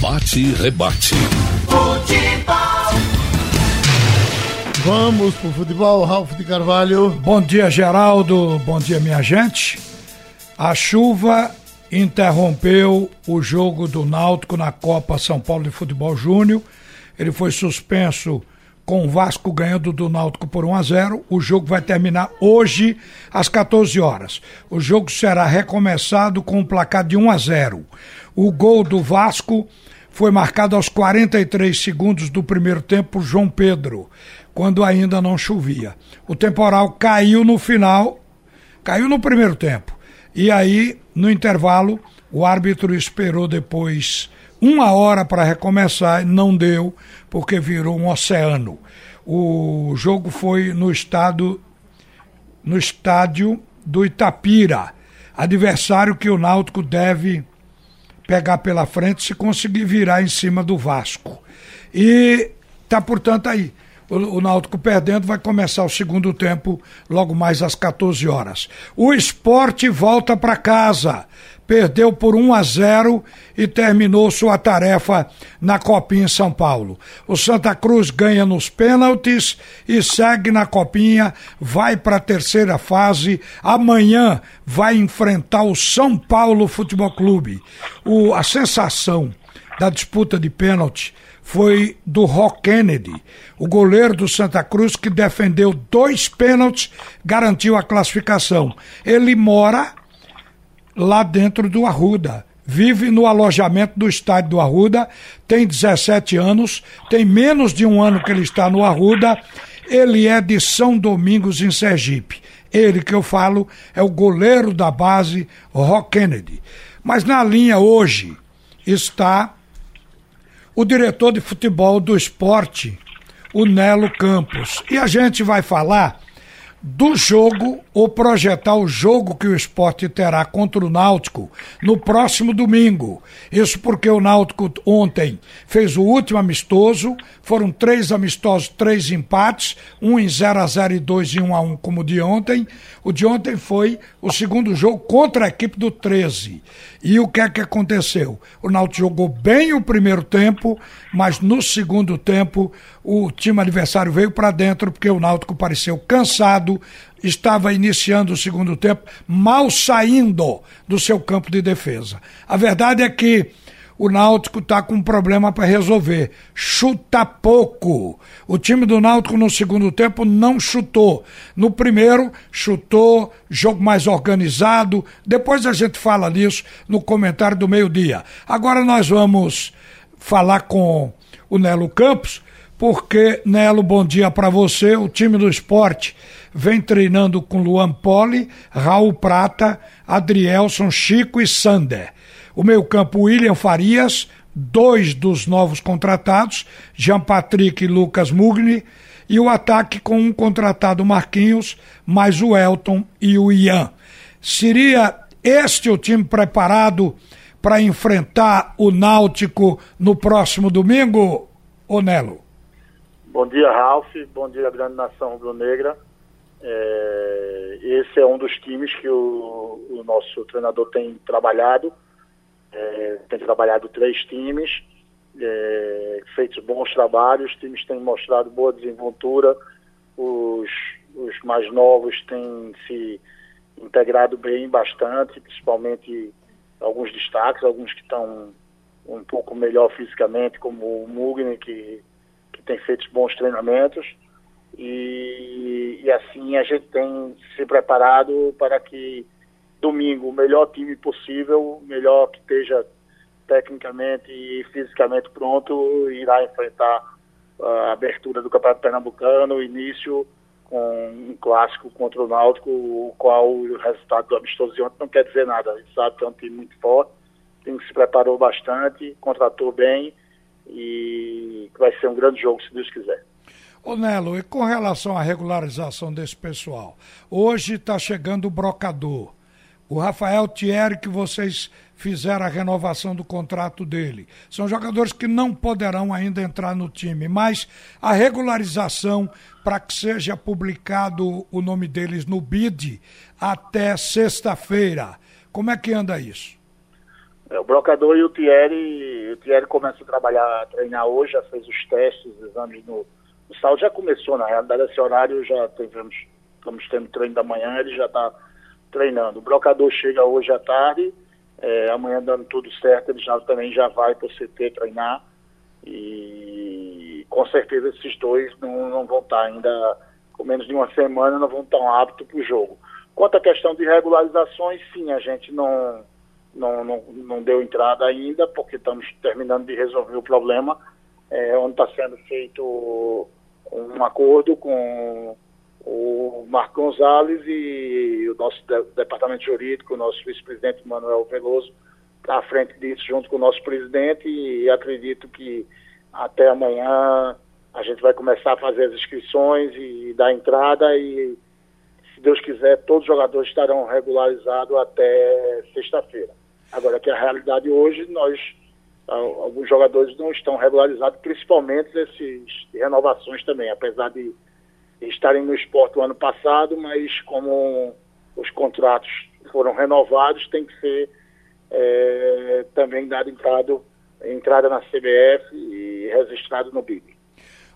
Bate e rebate. Futebol. Vamos pro futebol, Ralf de Carvalho. Bom dia, Geraldo. Bom dia, minha gente. A chuva interrompeu o jogo do Náutico na Copa São Paulo de Futebol Júnior. Ele foi suspenso com o Vasco ganhando do Náutico por 1 a 0. O jogo vai terminar hoje às 14 horas. O jogo será recomeçado com um placar de 1 a 0. O gol do Vasco foi marcado aos 43 segundos do primeiro tempo João Pedro, quando ainda não chovia. O temporal caiu no final, caiu no primeiro tempo. E aí, no intervalo, o árbitro esperou depois uma hora para recomeçar, não deu, porque virou um oceano. O jogo foi no estado no estádio do Itapira, adversário que o Náutico deve pegar pela frente se conseguir virar em cima do Vasco. E tá portanto aí. O, Náutico perdendo vai começar o segundo tempo logo mais às 14 horas. O esporte volta para casa perdeu por 1 a 0 e terminou sua tarefa na Copinha em São Paulo. O Santa Cruz ganha nos pênaltis e segue na Copinha, vai para a terceira fase. Amanhã vai enfrentar o São Paulo Futebol Clube. O, a sensação da disputa de pênalti foi do Rock Kennedy, o goleiro do Santa Cruz que defendeu dois pênaltis, garantiu a classificação. Ele mora lá dentro do Arruda. Vive no alojamento do estádio do Arruda, tem 17 anos, tem menos de um ano que ele está no Arruda. Ele é de São Domingos, em Sergipe. Ele que eu falo é o goleiro da base, Rock Kennedy. Mas na linha hoje está o diretor de futebol do esporte, o Nelo Campos. E a gente vai falar do jogo ou projetar o jogo que o esporte terá contra o Náutico no próximo domingo. Isso porque o Náutico ontem fez o último amistoso, foram três amistosos, três empates, um em 0 a 0 e dois em 1 a 1 como o de ontem. O de ontem foi o segundo jogo contra a equipe do 13. E o que é que aconteceu? O Náutico jogou bem o primeiro tempo, mas no segundo tempo o time adversário veio para dentro porque o Náutico pareceu cansado, estava iniciando o segundo tempo, mal saindo do seu campo de defesa. A verdade é que o Náutico está com um problema para resolver. Chuta pouco. O time do Náutico no segundo tempo não chutou. No primeiro, chutou, jogo mais organizado. Depois a gente fala nisso no comentário do meio-dia. Agora nós vamos falar com o Nelo Campos, porque, Nelo, bom dia para você. O time do esporte vem treinando com Luan Poli, Raul Prata, Adrielson, Chico e Sander. O meio-campo, William Farias, dois dos novos contratados, Jean Patrick e Lucas Mugni, e o ataque com um contratado Marquinhos, mais o Elton e o Ian. Seria este o time preparado para enfrentar o Náutico no próximo domingo, Onelo? Bom dia, Ralf. Bom dia, grande nação rubro-negra. É, esse é um dos times que o, o nosso treinador tem trabalhado. É, tem trabalhado três times, é, feito bons trabalhos, os times têm mostrado boa desenvoltura, os, os mais novos têm se integrado bem bastante, principalmente alguns destaques, alguns que estão um pouco melhor fisicamente, como o Mugni, que, que tem feito bons treinamentos. E, e assim a gente tem se preparado para que domingo o melhor time possível, melhor que esteja tecnicamente e fisicamente pronto, irá enfrentar a abertura do Campeonato Pernambucano, início com um clássico contra o Náutico, o qual o resultado do amistoso de ontem não quer dizer nada. A gente sabe que é um time muito forte, time se preparou bastante, contratou bem e vai ser um grande jogo, se Deus quiser. Ô Nelo, e com relação à regularização desse pessoal, hoje está chegando o brocador. O Rafael Thierry, que vocês fizeram a renovação do contrato dele. São jogadores que não poderão ainda entrar no time, mas a regularização para que seja publicado o nome deles no BID até sexta-feira. Como é que anda isso? É, o Brocador e o Thierry, o Thierry começa a trabalhar, a treinar hoje, já fez os testes, os exames no, no sábado, já começou, na realidade, esse horário já tivemos, estamos tendo treino da manhã, ele já está treinando. O Brocador chega hoje à tarde, é, amanhã dando tudo certo, ele já também já vai para o CT treinar e com certeza esses dois não, não vão estar ainda, com menos de uma semana, não vão estar aptos para o jogo. Quanto à questão de regularizações, sim, a gente não, não, não, não deu entrada ainda, porque estamos terminando de resolver o problema, é, onde está sendo feito um acordo com o Marco Gonzalez e o nosso de, departamento jurídico, o nosso vice-presidente Manuel Veloso, está à frente disso junto com o nosso presidente e acredito que até amanhã a gente vai começar a fazer as inscrições e dar entrada e se Deus quiser todos os jogadores estarão regularizados até sexta-feira. Agora que a realidade hoje nós alguns jogadores não estão regularizados, principalmente esses renovações também, apesar de estarem no esporte o ano passado, mas como os contratos foram renovados, tem que ser é, também dado entrado, entrada na CBF e registrado no BID.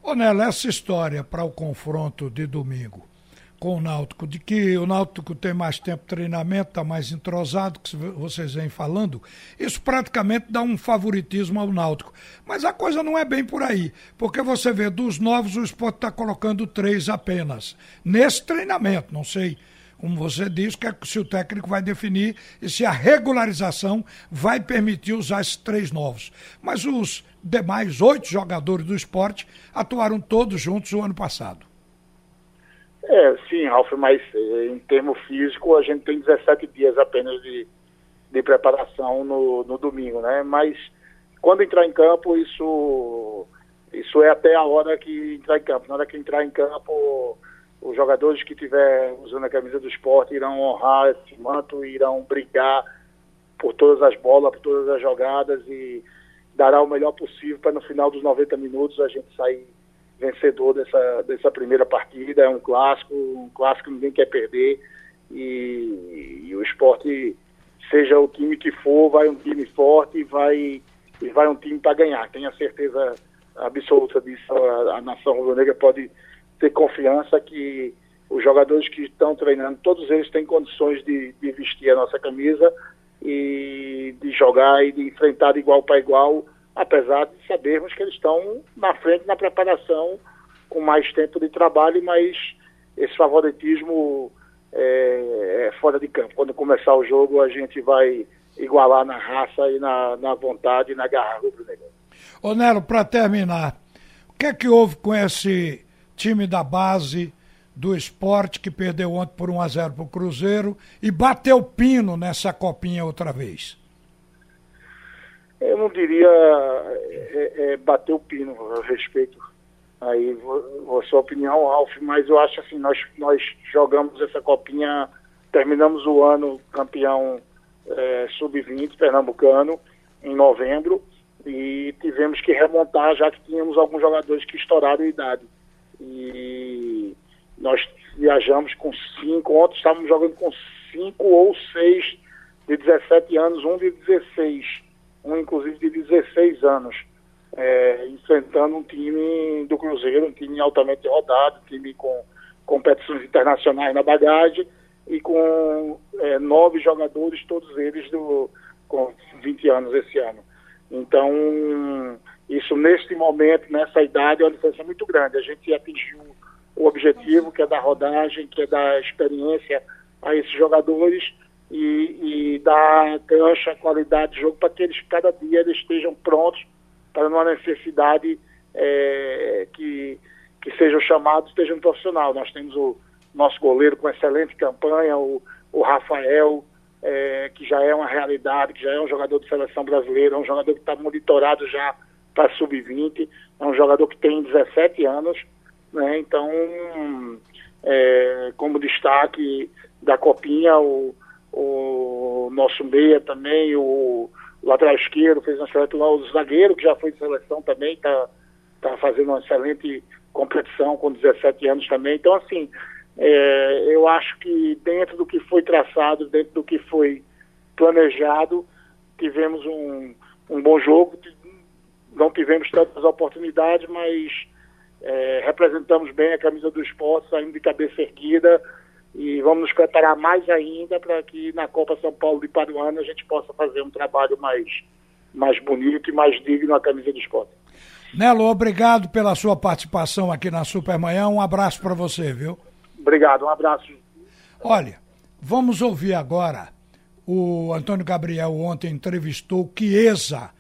Ô Nela, essa história para o confronto de domingo com o Náutico, de que o Náutico tem mais tempo de treinamento, está mais entrosado, que vocês vêm falando, isso praticamente dá um favoritismo ao Náutico. Mas a coisa não é bem por aí, porque você vê, dos novos o esporte está colocando três apenas. Nesse treinamento, não sei como você diz, que é se o técnico vai definir e se a regularização vai permitir usar esses três novos. Mas os demais oito jogadores do esporte atuaram todos juntos o ano passado. É, sim, Ralf, mas eh, em termo físico a gente tem 17 dias apenas de, de preparação no, no domingo, né? Mas quando entrar em campo, isso, isso é até a hora que entrar em campo. Na hora que entrar em campo, os jogadores que estiver usando a camisa do esporte irão honrar esse manto, irão brigar por todas as bolas, por todas as jogadas e dará o melhor possível para no final dos 90 minutos a gente sair vencedor dessa, dessa primeira partida. É um clássico, um clássico que ninguém quer perder. E, e, o esporte, seja o time que for, vai um time forte e vai, e vai um time para ganhar. Tenho certeza absoluta disso. A, a nação rubro-negra pode ter confiança que os jogadores que estão treinando, todos eles têm condições de, de vestir a nossa camisa e de jogar e de enfrentar de igual para igual apesar de sabermos que eles estão na frente na preparação com mais tempo de trabalho, mas esse favoritismo é, é fora de campo. Quando começar o jogo, a gente vai igualar na raça e na, na vontade e na garra rubro-negra. Ô Nero, para terminar, o que é que houve com esse time da base do esporte que perdeu ontem por 1 a 0 para o Cruzeiro e bateu pino nessa copinha outra vez? Eu não diria é, é, bater o pino a respeito aí a sua opinião, Alf, mas eu acho assim, nós, nós jogamos essa copinha, terminamos o ano campeão é, sub-20 pernambucano em novembro e tivemos que remontar já que tínhamos alguns jogadores que estouraram a idade. E nós viajamos com cinco, ontem estávamos jogando com cinco ou seis de 17 anos, um de 16 um inclusive de 16 anos, é, enfrentando um time do Cruzeiro, um time altamente rodado, um time com competições internacionais na bagagem e com é, nove jogadores, todos eles do, com 20 anos esse ano. Então, isso neste momento, nessa idade, é uma diferença muito grande. A gente atingiu o objetivo, que é dar rodagem, que é dar experiência a esses jogadores e, e dar cancha, qualidade de jogo para que eles cada dia eles estejam prontos para uma necessidade é, que, que sejam chamados, estejam profissional. Nós temos o nosso goleiro com excelente campanha, o, o Rafael, é, que já é uma realidade, que já é um jogador de seleção brasileira, é um jogador que está monitorado já para sub-20, é um jogador que tem 17 anos, né? Então, é, como destaque da Copinha, o, o nosso meia também, o lateral esquerdo fez um excelente lá, o zagueiro, que já foi de seleção também, está tá fazendo uma excelente competição com 17 anos também. Então, assim, é, eu acho que dentro do que foi traçado, dentro do que foi planejado, tivemos um, um bom jogo, não tivemos tantas oportunidades, mas é, representamos bem a camisa do esporte, saindo de cabeça erguida e vamos nos preparar mais ainda para que na Copa São Paulo de Paruana a gente possa fazer um trabalho mais, mais bonito e mais digno à camisa do esporte. Nelo, obrigado pela sua participação aqui na Supermanhã. Um abraço para você, viu? Obrigado, um abraço. Olha, vamos ouvir agora. O Antônio Gabriel ontem entrevistou Chiesa,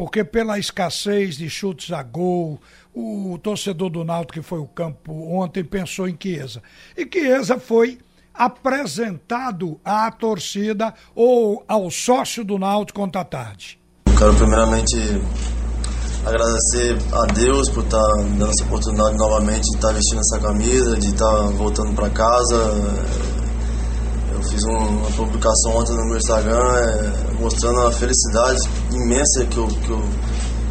porque pela escassez de chutes a gol, o torcedor do Náutico que foi o campo ontem pensou em Chiesa. E Chiesa foi apresentado à torcida ou ao sócio do Náutico ontem à tarde. Quero primeiramente agradecer a Deus por estar tá dando essa oportunidade novamente de estar tá vestindo essa camisa, de estar tá voltando para casa. Uma publicação ontem no meu Instagram é, mostrando a felicidade imensa que eu, que eu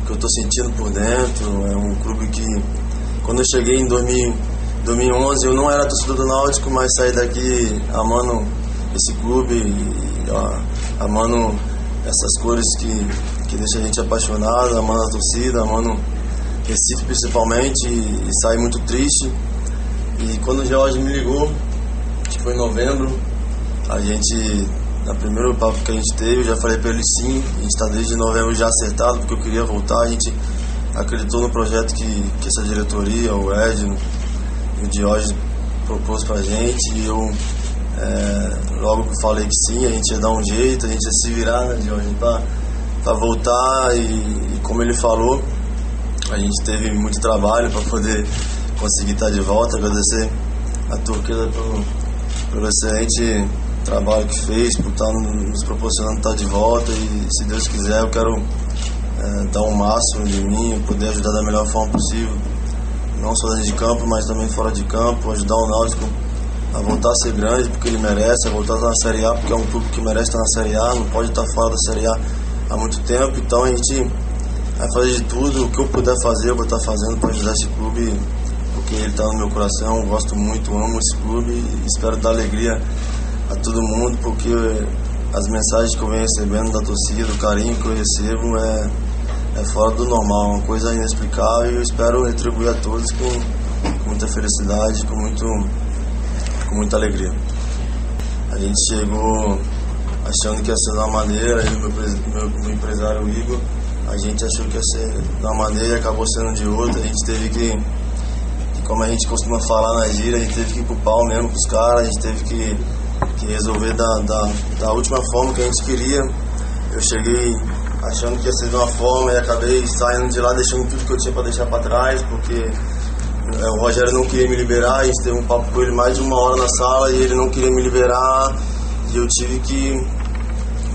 que eu estou sentindo por dentro. É um clube que, quando eu cheguei em 2000, 2011, eu não era torcedor do Náutico, mas saí daqui amando esse clube, e, amando essas cores que, que deixam a gente apaixonado, amando a torcida, amando Recife principalmente, e, e saí muito triste. E quando o George me ligou, que foi em novembro, a gente, na primeiro papo que a gente teve, eu já falei para ele sim, a gente está desde novembro já acertado, porque eu queria voltar, a gente acreditou no projeto que, que essa diretoria, o Ed o Diógenes propôs pra gente, e eu é, logo que falei que sim, a gente ia dar um jeito, a gente ia se virar, né, Diógenes, pra voltar, e, e como ele falou, a gente teve muito trabalho para poder conseguir estar de volta, agradecer a Turquia pelo, pelo excelente trabalho que fez, por estar nos proporcionando estar de volta e se Deus quiser eu quero é, dar o um máximo de mim, poder ajudar da melhor forma possível, não só dentro de campo, mas também fora de campo, ajudar o Náutico a voltar a ser grande porque ele merece, a voltar a estar na Série A porque é um clube que merece estar na Série A, não pode estar fora da Série A há muito tempo, então a gente vai fazer de tudo, o que eu puder fazer eu vou estar fazendo para ajudar esse clube porque ele está no meu coração, gosto muito, amo esse clube e espero dar alegria a todo mundo, porque as mensagens que eu venho recebendo da torcida, o carinho que eu recebo é, é fora do normal, uma coisa inexplicável e eu espero retribuir a todos com, com muita felicidade, com, muito, com muita alegria. A gente chegou achando que ia ser de uma maneira, eu meu, meu, meu empresário Igor, a gente achou que ia ser de uma maneira e acabou sendo de outra, a gente teve que como a gente costuma falar na gira, a gente teve que ir pro pau mesmo pros caras, a gente teve que que resolver da, da, da última forma que a gente queria. Eu cheguei achando que ia ser de uma forma e acabei saindo de lá deixando tudo que eu tinha para deixar para trás, porque é, o Rogério não queria me liberar, a gente teve um papo com ele mais de uma hora na sala e ele não queria me liberar. E eu tive que,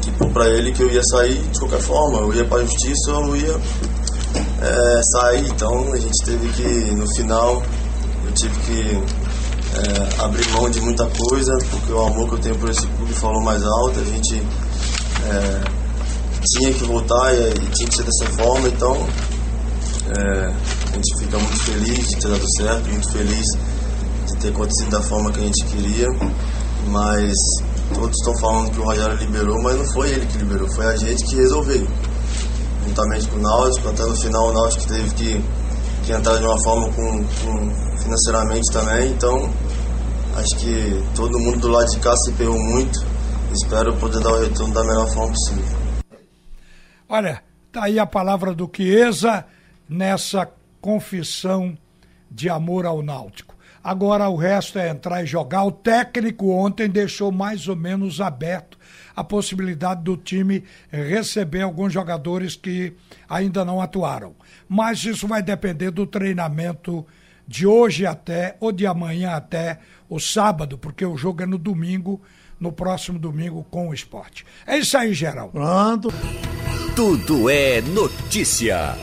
que pôr para ele que eu ia sair de qualquer forma, eu ia para a justiça ou eu ia é, sair, então a gente teve que, no final, eu tive que é, abrir mão de muita coisa, porque o amor que eu tenho por esse clube falou mais alto, a gente é, tinha que voltar e, e, tinha que ser dessa forma, então é, a gente fica muito feliz de ter dado certo, muito feliz de ter acontecido da forma que a gente queria, mas todos estão falando que o Rogério liberou, mas não foi ele que liberou, foi a gente que resolveu. Juntamente com o Náutico, até no final o Náutico teve que, que entrar de uma forma com, com financeiramente também, então acho que todo mundo do lado de cá se empenhou muito. Espero poder dar o retorno da melhor forma possível. Olha, tá aí a palavra do Chiesa nessa confissão de amor ao Náutico. Agora o resto é entrar e jogar. O técnico ontem deixou mais ou menos aberto a possibilidade do time receber alguns jogadores que ainda não atuaram. Mas isso vai depender do treinamento de hoje até, ou de amanhã até o sábado, porque o jogo é no domingo, no próximo domingo com o esporte. É isso aí, Geraldo. Pronto. Tudo é notícia.